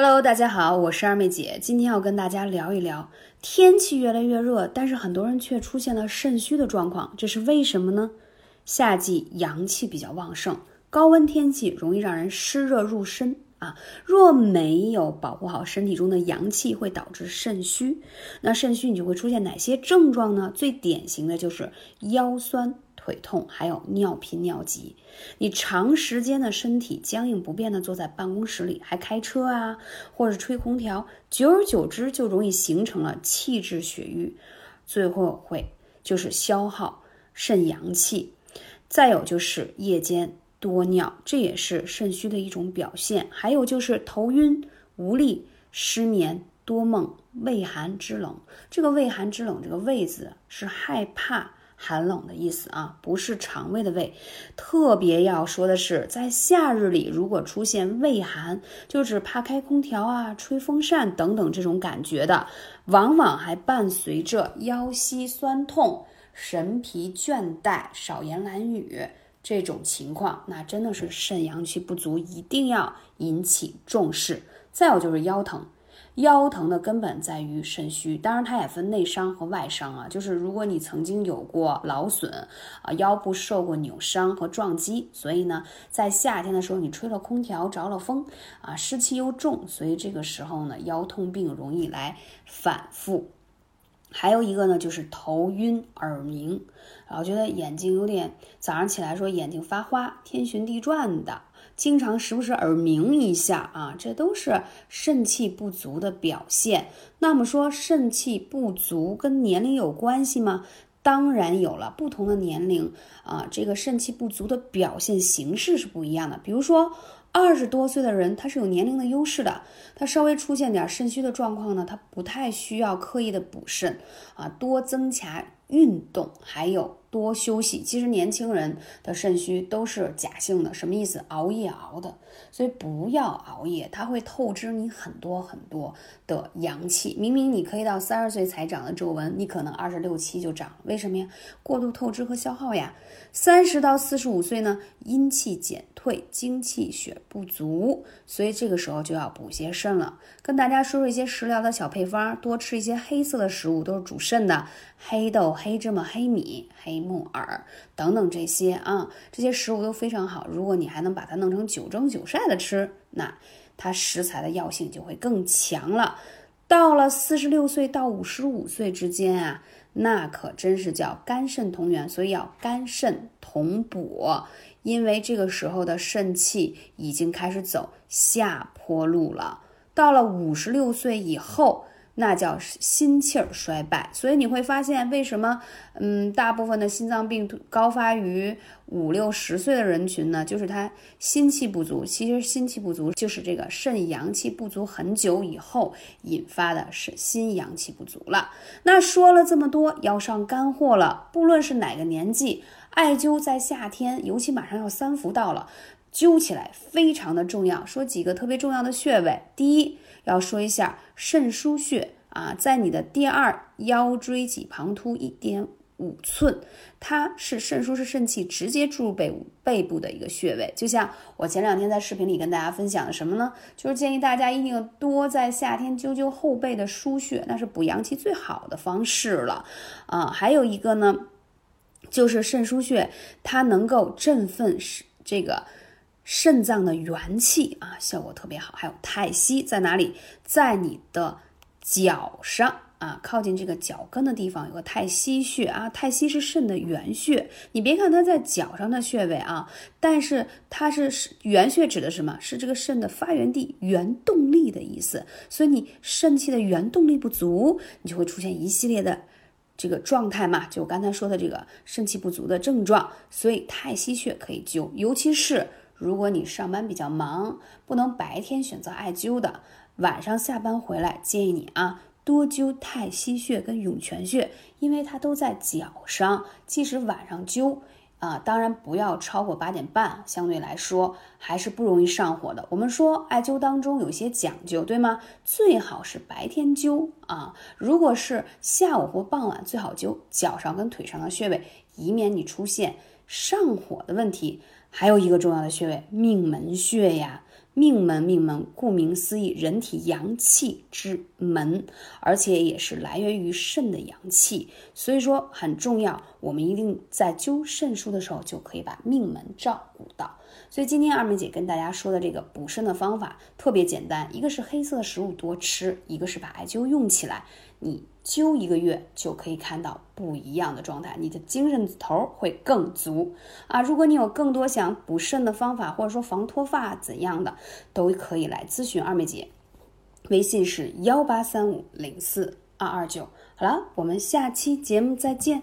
Hello，大家好，我是二妹姐，今天要跟大家聊一聊天气越来越热，但是很多人却出现了肾虚的状况，这是为什么呢？夏季阳气比较旺盛，高温天气容易让人湿热入身啊，若没有保护好身体中的阳气，会导致肾虚。那肾虚你就会出现哪些症状呢？最典型的就是腰酸。腿痛，还有尿频尿急，你长时间的身体僵硬不变的坐在办公室里，还开车啊，或者吹空调，久而久之就容易形成了气滞血瘀，最后会就是消耗肾阳气。再有就是夜间多尿，这也是肾虚的一种表现。还有就是头晕、无力、失眠、多梦、畏寒肢冷。这个畏寒肢冷，这个畏字是害怕。寒冷的意思啊，不是肠胃的胃。特别要说的是，在夏日里，如果出现畏寒，就是怕开空调啊、吹风扇等等这种感觉的，往往还伴随着腰膝酸痛、神疲倦怠、少言懒语这种情况，那真的是肾阳气不足，一定要引起重视。再有就是腰疼。腰疼的根本在于肾虚，当然它也分内伤和外伤啊。就是如果你曾经有过劳损啊，腰部受过扭伤和撞击，所以呢，在夏天的时候你吹了空调着了风啊，湿气又重，所以这个时候呢，腰痛病容易来反复。还有一个呢，就是头晕耳鸣，然后觉得眼睛有点，早上起来说眼睛发花，天旋地转的。经常时不时耳鸣一下啊，这都是肾气不足的表现。那么说肾气不足跟年龄有关系吗？当然有了，不同的年龄啊，这个肾气不足的表现形式是不一样的。比如说二十多岁的人，他是有年龄的优势的，他稍微出现点肾虚的状况呢，他不太需要刻意的补肾啊，多增强运动，还有。多休息，其实年轻人的肾虚都是假性的，什么意思？熬夜熬的，所以不要熬夜，它会透支你很多很多的阳气。明明你可以到三十岁才长的皱纹，你可能二十六七就长了，为什么呀？过度透支和消耗呀。三十到四十五岁呢，阴气减退，精气血不足，所以这个时候就要补些肾了。跟大家说说一些食疗的小配方，多吃一些黑色的食物，都是主肾的，黑豆、黑芝麻、黑米、黑。木耳等等这些啊，这些食物都非常好。如果你还能把它弄成九蒸九晒的吃，那它食材的药性就会更强了。到了四十六岁到五十五岁之间啊，那可真是叫肝肾同源，所以要肝肾同补。因为这个时候的肾气已经开始走下坡路了。到了五十六岁以后。那叫心气儿衰败，所以你会发现为什么，嗯，大部分的心脏病高发于五六十岁的人群呢？就是他心气不足。其实心气不足就是这个肾阳气不足很久以后引发的是心阳气不足了。那说了这么多，要上干货了。不论是哪个年纪，艾灸在夏天，尤其马上要三伏到了，灸起来非常的重要。说几个特别重要的穴位，第一。要说一下肾腧穴啊，在你的第二腰椎脊旁突一点五寸，它是肾腧是肾气直接注入背背部的一个穴位。就像我前两天在视频里跟大家分享的什么呢？就是建议大家一定多在夏天灸灸后背的腧穴，那是补阳气最好的方式了啊。还有一个呢，就是肾腧穴，它能够振奋是这个。肾脏的元气啊，效果特别好。还有太溪在哪里？在你的脚上啊，靠近这个脚跟的地方有个太溪穴啊。太溪是肾的元穴，你别看它在脚上的穴位啊，但是它是元穴指的什么？是这个肾的发源地、原动力的意思。所以你肾气的原动力不足，你就会出现一系列的这个状态嘛，就我刚才说的这个肾气不足的症状。所以太溪穴可以灸，尤其是。如果你上班比较忙，不能白天选择艾灸的，晚上下班回来，建议你啊多灸太溪穴跟涌泉穴，因为它都在脚上。即使晚上灸啊，当然不要超过八点半，相对来说还是不容易上火的。我们说艾灸当中有些讲究，对吗？最好是白天灸啊，如果是下午或傍晚，最好灸脚上跟腿上的穴位，以免你出现上火的问题。还有一个重要的穴位，命门穴呀。命门，命门，顾名思义，人体阳气之门，而且也是来源于肾的阳气，所以说很重要。我们一定在灸肾腧的时候，就可以把命门照顾到。所以今天二妹姐跟大家说的这个补肾的方法特别简单，一个是黑色食物多吃，一个是把艾灸用起来。你灸一个月就可以看到不一样的状态，你的精神头会更足啊！如果你有更多想补肾的方法，或者说防脱发怎样的，都可以来咨询二妹姐，微信是幺八三五零四二二九。好了，我们下期节目再见。